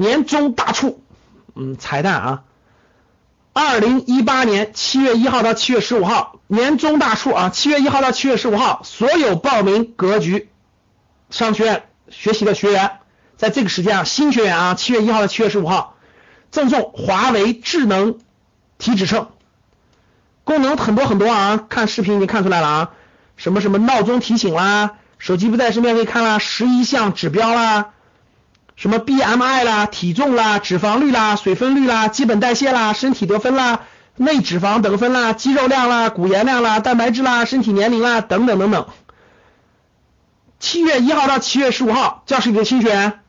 年终大促，嗯，彩蛋啊！二零一八年七月一号到七月十五号，年终大促啊！七月一号到七月十五号，所有报名格局商学院学习的学员，在这个时间啊，新学员啊，七月一号到七月十五号，赠送华为智能体脂秤，功能很多很多啊！看视频已经看出来了啊，什么什么闹钟提醒啦。手机不在身边可以看啦，十一项指标啦，什么 BMI 啦、体重啦、脂肪率啦、水分率啦、基本代谢啦、身体得分啦、内脂肪得分啦、肌肉量啦、骨盐量啦、蛋白质啦、身体年龄啦等等等等。七月一号到七月十五号，教室里的新学员，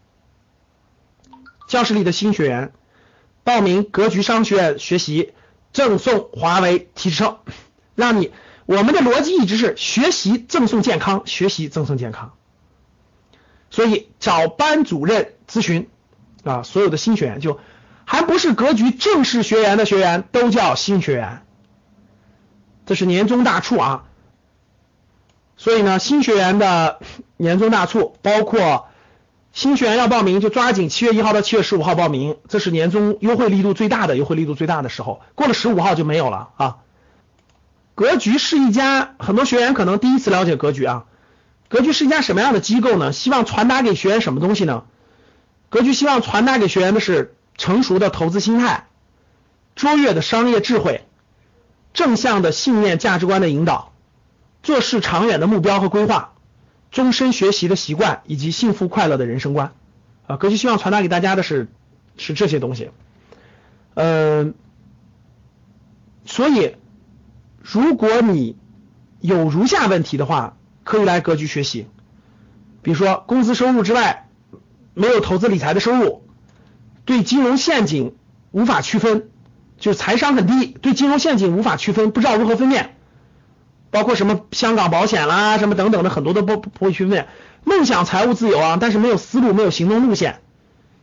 教室里的新学员报名格局商学院学习，赠送华为体脂秤，让你。我们的逻辑一直是学习赠送健康，学习赠送健康，所以找班主任咨询啊，所有的新学员就还不是格局正式学员的学员都叫新学员，这是年终大促啊，所以呢，新学员的 年终大促包括新学员要报名就抓紧七月一号到七月十五号报名，这是年终优惠力度最大的优惠力度最大的时候，过了十五号就没有了啊。格局是一家，很多学员可能第一次了解格局啊。格局是一家什么样的机构呢？希望传达给学员什么东西呢？格局希望传达给学员的是成熟的投资心态、卓越的商业智慧、正向的信念价值观的引导、做事长远的目标和规划、终身学习的习惯以及幸福快乐的人生观啊。格局希望传达给大家的是是这些东西，嗯，所以。如果你有如下问题的话，可以来格局学习。比如说，工资收入之外没有投资理财的收入，对金融陷阱无法区分，就是财商很低，对金融陷阱无法区分，不知道如何分辨。包括什么香港保险啦，什么等等的很多都不不会区分。梦想财务自由啊，但是没有思路，没有行动路线，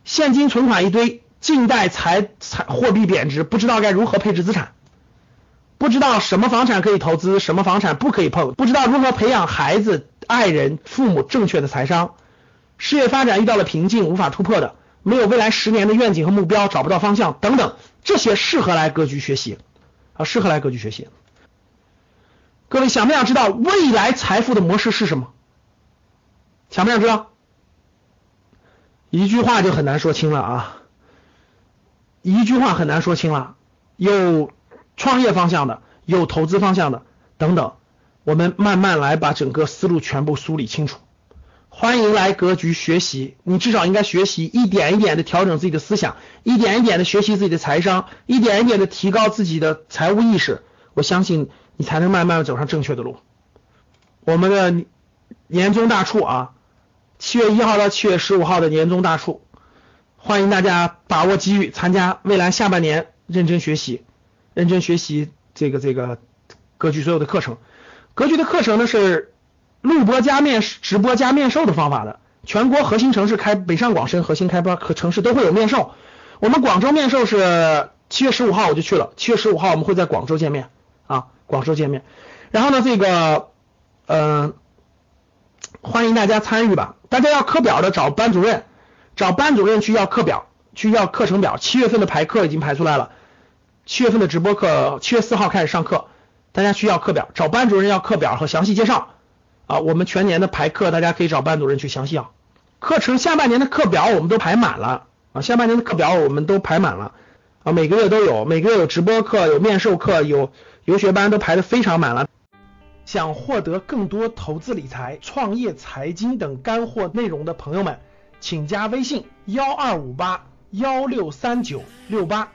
现金存款一堆，近代财财货币贬值，不知道该如何配置资产。不知道什么房产可以投资，什么房产不可以碰，不知道如何培养孩子、爱人、父母正确的财商，事业发展遇到了瓶颈，无法突破的，没有未来十年的愿景和目标，找不到方向等等，这些适合来格局学习啊，适合来格局学习。各位想不想知道未来财富的模式是什么？想不想知道？一句话就很难说清了啊，一句话很难说清了，有。创业方向的，有投资方向的，等等，我们慢慢来把整个思路全部梳理清楚。欢迎来格局学习，你至少应该学习一点一点的调整自己的思想，一点一点的学习自己的财商，一点一点的提高自己的财务意识。我相信你才能慢慢走上正确的路。我们的年终大促啊，七月一号到七月十五号的年终大促，欢迎大家把握机遇，参加未来下半年认真学习。认真学习这个这个格局所有的课程，格局的课程呢是录播加面直播加面授的方法的，全国核心城市开北上广深核心开发和城市都会有面授。我们广州面授是七月十五号我就去了，七月十五号我们会在广州见面啊，广州见面。然后呢，这个嗯，欢迎大家参与吧。大家要课表的找班主任，找班主任去要课表，去要课程表。七月份的排课已经排出来了。七月份的直播课，七月四号开始上课，大家需要课表，找班主任要课表和详细介绍啊。我们全年的排课，大家可以找班主任去详细要。课程下半年的课表我们都排满了啊，下半年的课表我们都排满了啊，每个月都有，每个月有直播课，有面授课，有游学班都排的非常满了。想获得更多投资理财、创业、财经等干货内容的朋友们，请加微信幺二五八幺六三九六八。